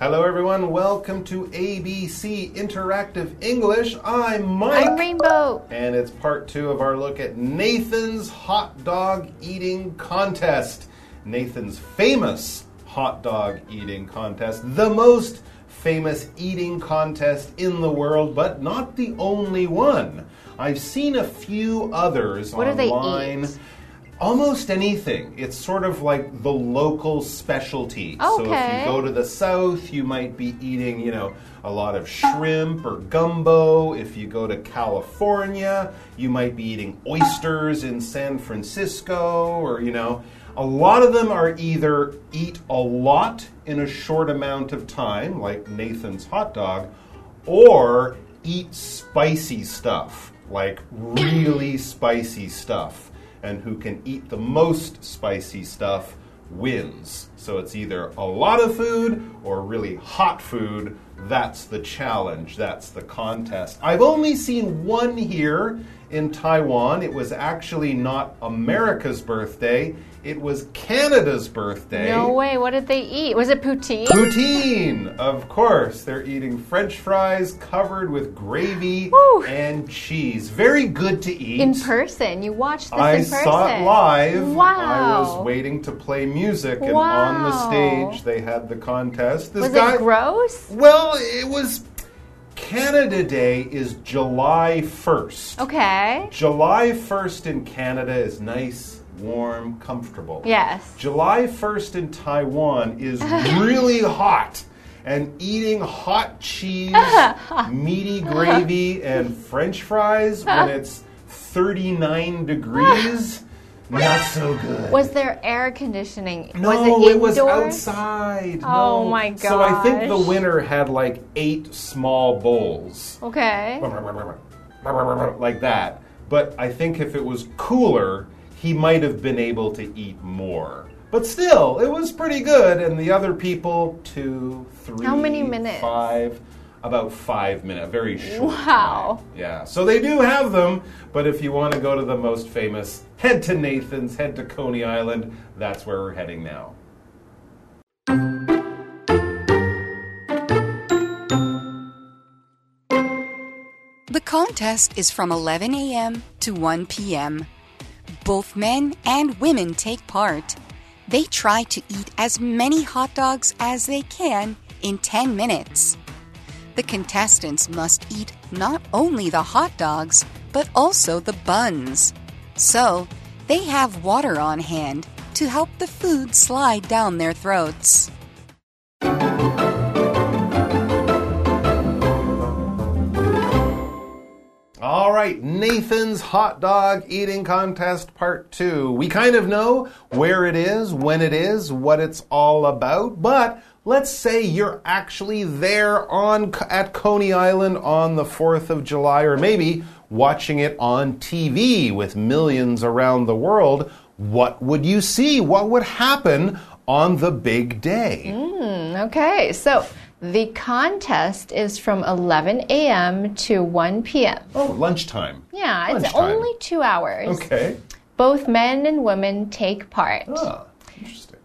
everyone. Welcome to ABC Interactive English. I'm Mike. I'm Rainbow. And it's part two of our look at Nathan's hot dog eating contest. Nathan's famous hot dog eating contest, the most famous eating contest in the world, but not the only one. I've seen a few others What do they online. eat? Almost anything. It's sort of like the local specialty. Okay. So if you go to the south, you might be eating, you know, a lot of shrimp or gumbo. If you go to California, you might be eating oysters in San Francisco or, you know, a lot of them are either eat a lot in a short amount of time, like Nathan's hot dog, or eat spicy stuff, like really spicy stuff. And who can eat the most spicy stuff wins. So it's either a lot of food or really hot food. That's the challenge, that's the contest. I've only seen one here in Taiwan. It was actually not America's birthday, it was Canada's birthday. No way. What did they eat? Was it poutine? Poutine, of course. They're eating french fries covered with gravy Woo. and cheese. Very good to eat. In person. You watched this I in person. saw it live. Wow. I was waiting to play music, and on the stage they had the contest. This Was guy, it gross? well, it was. Canada Day is July 1st. Okay. July 1st in Canada is nice, warm, comfortable. Yes. July 1st in Taiwan is really hot. And eating hot cheese, meaty gravy, and french fries when it's 39 degrees, not so good. Was there air conditioning? no, was it, it was outside. Oh No. my god. So I think the winner had like eight small bowls Okay. like that. But I think if it was cooler, he might have been able to eat more. But still, it was pretty good. And the other people, two, three, How many minutes? Five, about five minutes. Very short. Wow. time. Yeah. So they do have them. But if you want to go to the most famous, head to Nathan's, head to Coney Island. That's where we're heading now. The contest is from 11 a.m. to 1 p.m. Both men and women take part. They try to eat as many hot dogs as they can in 10 minutes. The contestants must eat not only the hot dogs, but also the buns. So, they have water on hand to help the food slide down their throats. All right, Nathan's hot dog eating contest part two. We kind of know where it is, when it is, what it's all about, but let's say you're actually there on at Coney Island on the 4th of July or maybe watching it on TV with millions around the world. What would you see? What would happen on the big day? Okay. So the contest is from 11 a.m. to 1 p.m. Oh, lunchtime. Yeah, it's only two hours. Okay. Both men and women take part. Ah.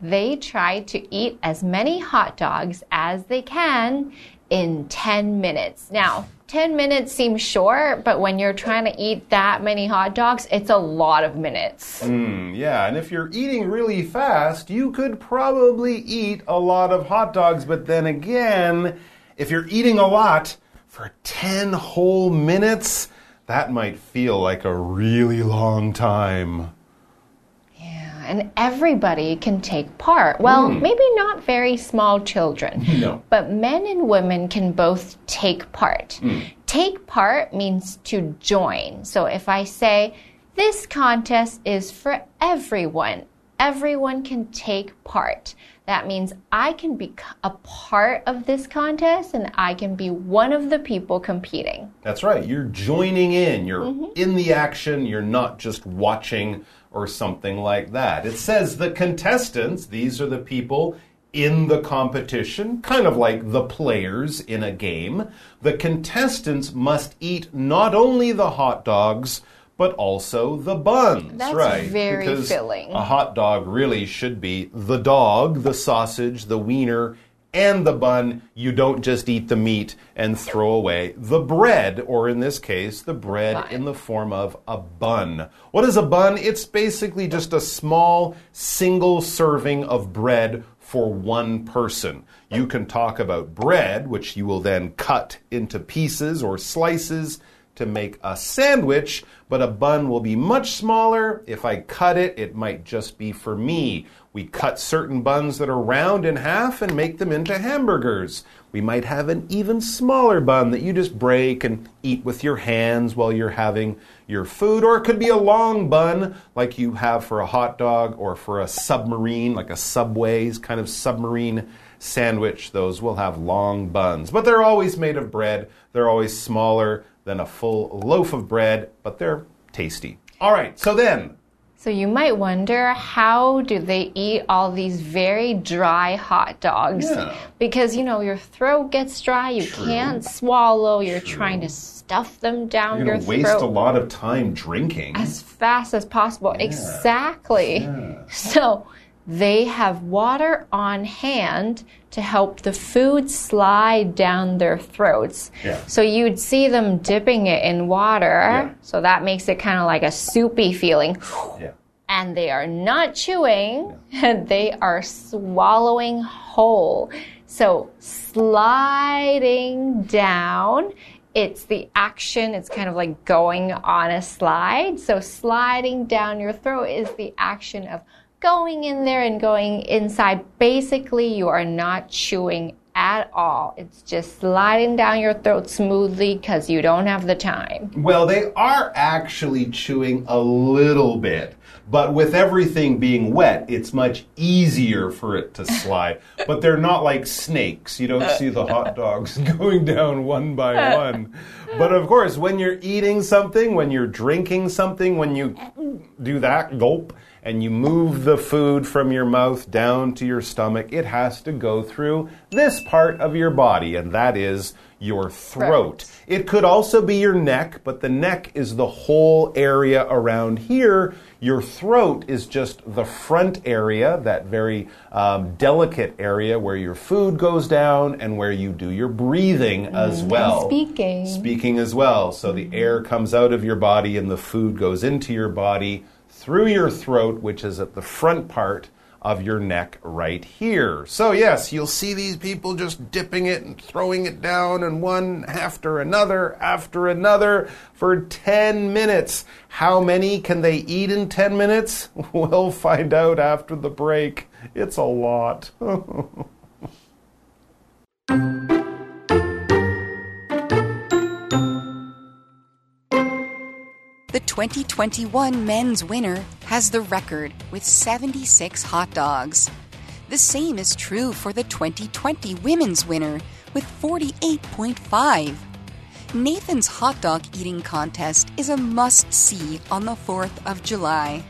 They try to eat as many hot dogs as they can in 10 minutes. Now, 10 minutes seems short, but when you're trying to eat that many hot dogs, it's a lot of minutes. Mm, yeah, and if you're eating really fast, you could probably eat a lot of hot dogs, but then again, if you're eating a lot for 10 whole minutes, that might feel like a really long time. And everybody can take part. Well, hmm. maybe not very small children. No. But men and women can both take part. Hmm. Take part means to join. So if I say, this contest is for everyone, everyone can take part. That means I can be a part of this contest and I can be one of the people competing. That's right, you're joining in, you're mm-hmm. in the action, you're not just watching or something like that. It says the contestants, these are the people in the competition, kind of like the players in a game. The contestants must eat not only the hot dogs, but also the buns, That's right? very because filling. A hot dog really should be the dog, the sausage, the wiener, and the bun. You don't just eat the meat and throw away the bread, or in this case, the bread Bun. in the form of a bun. What is a bun? It's basically just a small single serving of bread for one person. You can talk about bread, which you will then cut into pieces or slices to make a sandwich, but a bun will be much smaller. If I cut it, it might just be for me. We cut certain buns that are round in half and make them into hamburgers. We might have an even smaller bun that you just break and eat with your hands while you're having your food, or it could be a long bun like you have for a hot dog or for a submarine, like a Subway's kind of submarine sandwich. Those will have long buns, but they're always made of bread. They're always smaller than a full loaf of bread, but they're tasty. All right, so then So you might wonder how do they eat all these very dry hot dogs? Yeah. Because you know your throat gets dry, you True. can't swallow, you're trying to stuff them down you're your throat. waste a lot of time drinking. as fast as possible. Exactly. So they have water on hand to help the food slide down their throats. Yeah. So you'd see them dipping it in water. Yeah. So that makes it kind of like a soupy feeling. yeah. And they are not chewing, yeah. they are swallowing whole. So sliding down, it's the action, it's kind of like going on a slide. So sliding down your throat is the action of going in there and going inside. Basically, you are not chewing at all. It's just sliding down your throat smoothly because you don't have the time. Well, they are actually chewing a little bit, but with everything being wet, it's much easier for it to slide. but they're not like snakes. You don't see the hot dogs going down one by one. But of course, when you're eating something, when you're drinking something, when you do that gulp, and you move the food from your mouth down to your stomach, it has to go through this part of your body, and that is your throat. It could also be your neck, but the neck is the whole area around here. Your throat is just the front area, that very um, delicate area where your food goes down and where you do your breathing as well. speaking. Speaking as well. So the air comes out of your body and the food goes into your body through your throat, which is at the front part of your neck right here. So, yes, you'll see these people just dipping it and throwing it down, and one after another after another for 10 minutes. How many can they eat in 10 minutes? We'll find out after the break. It's a lot. 2021 men's winner has the record with 76 hot dogs. The same is true for the 2020 women's winner with 48.5. Nathan's hot dog eating contest is a must see on the 4th of July.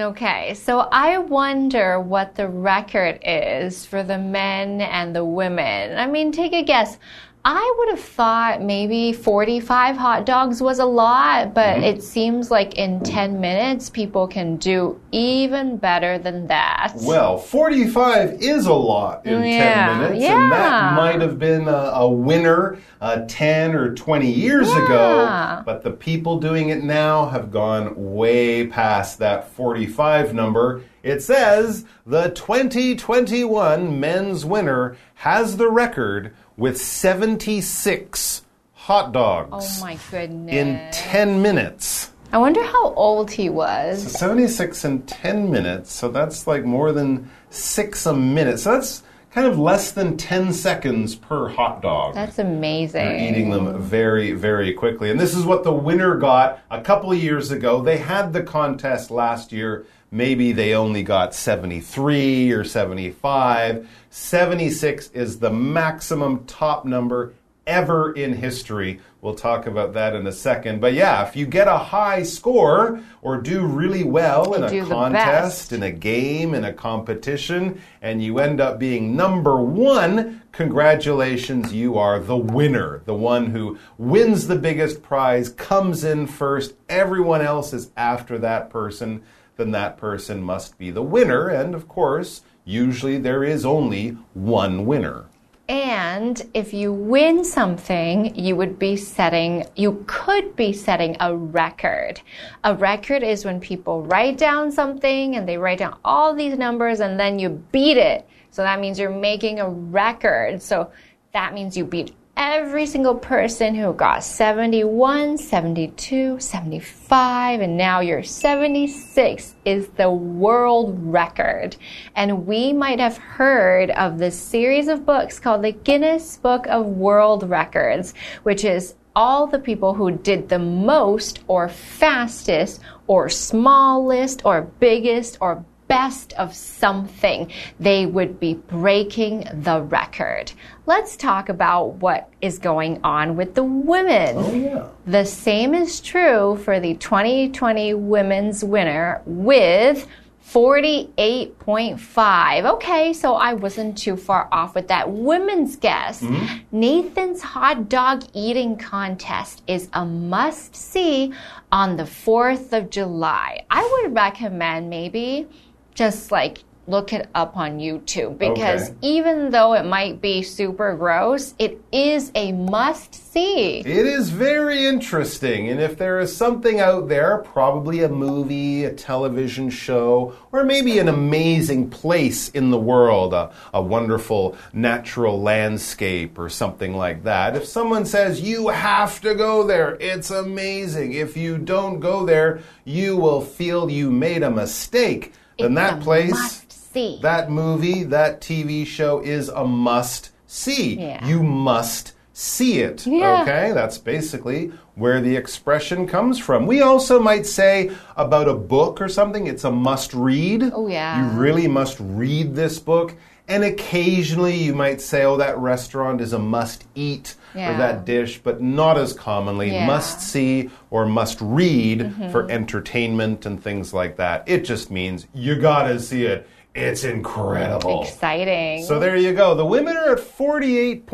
Okay, so I wonder what the record is for the men and the women. I mean, take a guess. I would have thought maybe 45 hot dogs was a lot, but it seems like in 10 minutes people can do even better than that. Well, 45 is a lot in Yeah, 10 minutes, yeah. and that might have been a, a winner uh, 10 or 20 years Yeah. ago, but the people doing it now have gone way past that 45 number. It says the 2021 men's winner has the record with 76 hot dogs Oh my goodness. in 10 minutes. I wonder how old he was. 76 in 10 minutes, so that's like more than six a minute. So that's kind of less than 10 seconds per hot dog. That's amazing. They're eating them very, very quickly. And this is what the winner got a couple of years ago. They had the contest last year. Maybe they only got 73 or 75. 76 is the maximum top number ever in history. We'll talk about that in a second. But yeah, if you get a high score or do really well in a contest, in a game, in a competition, and you end up being number one, congratulations, you are the winner. The one who wins the biggest prize, comes in first, everyone else is after that person, then that person must be the winner. And of course, usually there is only one winner. And if you win something, you would be setting, you could be setting a record. A record is when people write down something and they write down all these numbers and then you beat it. So that means you're making a record. So that means you beat every single person who got 71, 72, 75, and now you're 76 is the world record. And we might have heard of this series of books called the Guinness Book of World Records, which is all the people who did the most or fastest or smallest or biggest or best of something, they would be breaking the record. Let's talk about what is going on with the women. Oh, yeah. The same is true for the 2020 women's winner with 48.5. Okay, so I wasn't too far off with that. Women's guess. Mm-hmm. Nathan's hot dog eating contest is a must see on the 4th of July. I would recommend maybe just like look it up on YouTube because Okay. even though it might be super gross, it is a must see. It is very interesting, and if there is something out there, probably a movie, a television show, or maybe an amazing place in the world, a, a wonderful natural landscape or something like that, if someone says you have to go there, it's amazing. If you don't go there, you will feel you made a mistake. Then It's that place, see. that movie, that TV show is a must see. Yeah. You must see it. Yeah. Okay, that's basically where the expression comes from. We also might say about a book or something, it's a must read. Oh, yeah. You really must read this book. And occasionally you might say, oh, that restaurant is a must eat or that dish, but not as commonly. Yeah. Must see or must read mm-hmm. for entertainment and things like that. It just means you gotta see it. It's incredible. Exciting. So there you go. The women are at 48.5,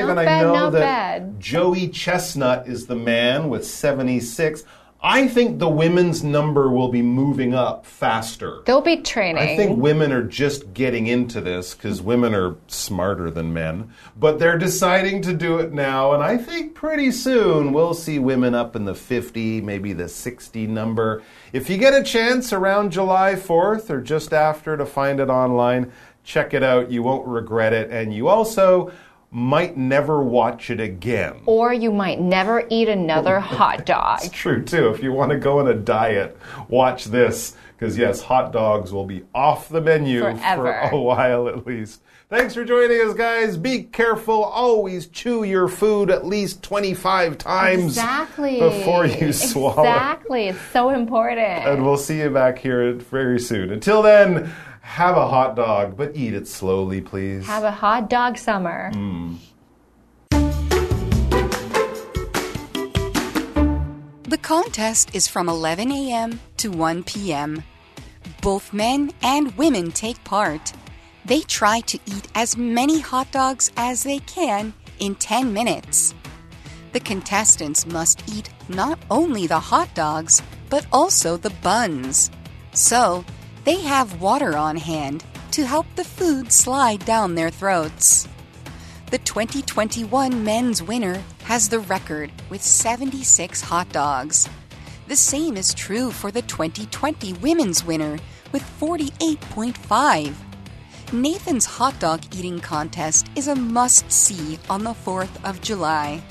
Not and I bad, know that bad. Joey Chestnut is the man with 76. I think the women's number will be moving up faster. They'll be training. I think women are just getting into this because women are smarter than men, but they're deciding to do it now. And I think pretty soon we'll see women up in the 50, maybe the 60 number. If you get a chance around July 4th or just after to find it online, check it out. You won't regret it. And you also might never watch it again. or you might never eat another hot dog. It's true too. If you want to go on a diet, watch this because yes, hot dogs will be off the menu Forever. for a while at least. Thanks for joining us, guys. Be careful. Always chew your food at least 25 times Exactly. before you swallow. Exactly. It's so important. And we'll see you back here very soon. Until then, have a hot dog, but eat it slowly, please. Have a hot dog summer. Mm. The contest is from 11 a.m. to 1 p.m. Both men and women take part. They try to eat as many hot dogs as they can in 10 minutes. The contestants must eat not only the hot dogs, but also the buns. So, they have water on hand to help the food slide down their throats. The 2021 men's winner has the record with 76 hot dogs. The same is true for the 2020 women's winner with 48.5. Nathan's hot dog eating contest is a must see on the 4th of July.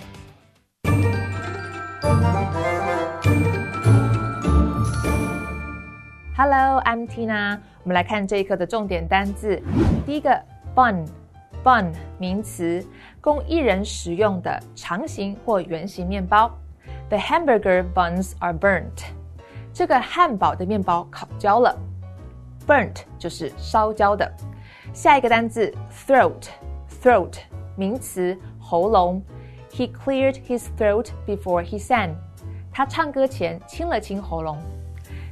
Hello, I'm Tina。我们来看这一课的重点单字。第一个 bun，bun 名词，供一人食用的长形或圆形面包。The hamburger buns are burnt。这个汉堡的面包烤焦了。Burnt 就是烧焦的。下一个单字 throat，throat 名词， 喉咙。He cleared his throat before he sang。他唱歌前清了清喉咙。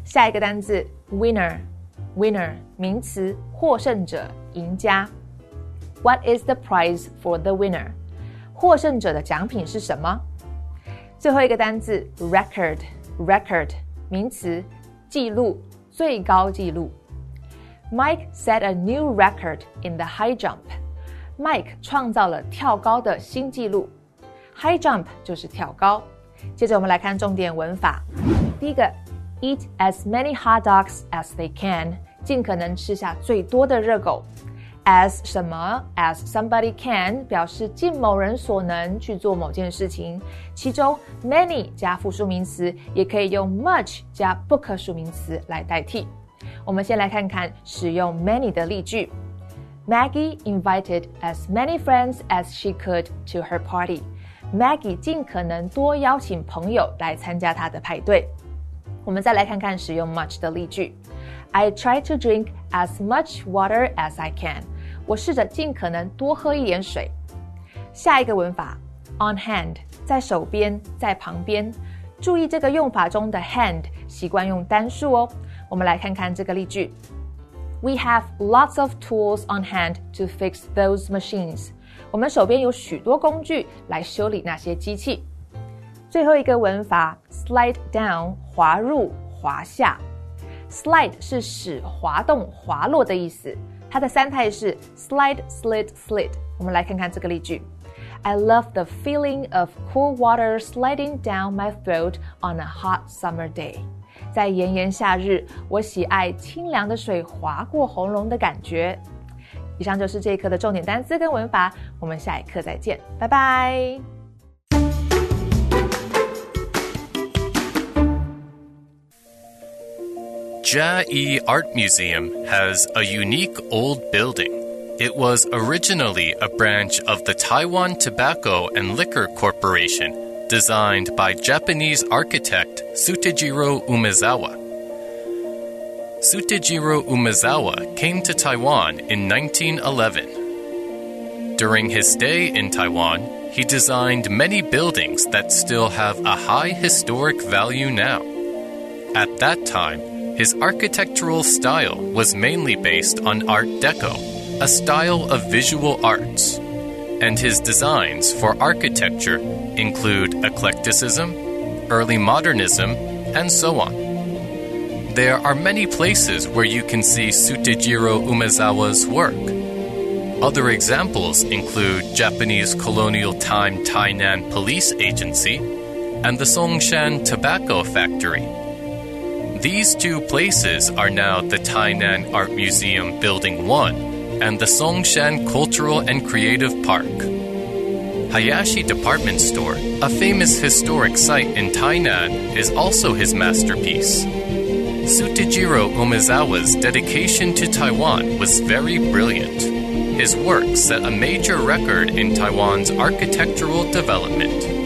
下一个单字 winner，winner 名词，获胜者、赢家。What is the prize for the winner？获胜者的奖品是什么？最后一个单字 record，record 名词，记录，最高记录。Mike set a new record in the high jump。Mike 创造了跳高的新纪录。High jump 就是跳高。接着我们来看重点文法。第一个 ，eat as many hot dogs as they can，尽可能吃下最多的热狗。as 什么？as somebody can 表示尽某人所能去做某件事情。其中 many 加复数名词，也可以用 much 加不可数名词来代替。我们先来看看使用 many 的例句。Maggie invited as many friends as she could to her party. Maggie 尽可能多邀请朋友来参加她的派对。 我们再来看看使用 much 的例句。I try to drink as much water as I can。我试着尽可能多喝一点水。下一个文法，on hand，在手边，在旁边。注意这个用法中的 hand 习惯用单数哦。我们来看看这个例句：We have lots of tools on hand to fix those machines。我们手边有许多工具来修理那些机器。 最后一个文法，slide down，滑入、滑下。slide 是使滑动、滑落的意思，它的三态是 slide、slid、slid。我们来看看这个例句：I love the feeling of cool water sliding down my throat on a hot summer day。在炎炎夏日，我喜爱清凉的水划过喉咙的感觉。以上就是这一课的重点单词跟文法，我们下一课再见，拜拜。Chiayi Art Museum has a unique old building. It was originally a branch of the Taiwan Tobacco and Liquor Corporation, designed by Japanese architect Tsutejiro Umezawa. Tsutejiro Umezawa came to Taiwan in 1911. During his stay in Taiwan, he designed many buildings that still have a high historic value now. At that time, his architectural style was mainly based on Art Deco, a style of visual arts. And his designs for architecture include eclecticism, early modernism, and so on. There are many places where you can see Tsutejiro Umezawa's work. Other examples include Japanese colonial time Tainan Police Agency and the Songshan Tobacco Factory. These two places are now the Tainan Art Museum Building 1 and the Songshan Cultural and Creative Park. Hayashi Department Store, a famous historic site in Tainan, is also his masterpiece. Tsutejiro Umezawa's dedication to Taiwan was very brilliant. His work set a major record in Taiwan's architectural development.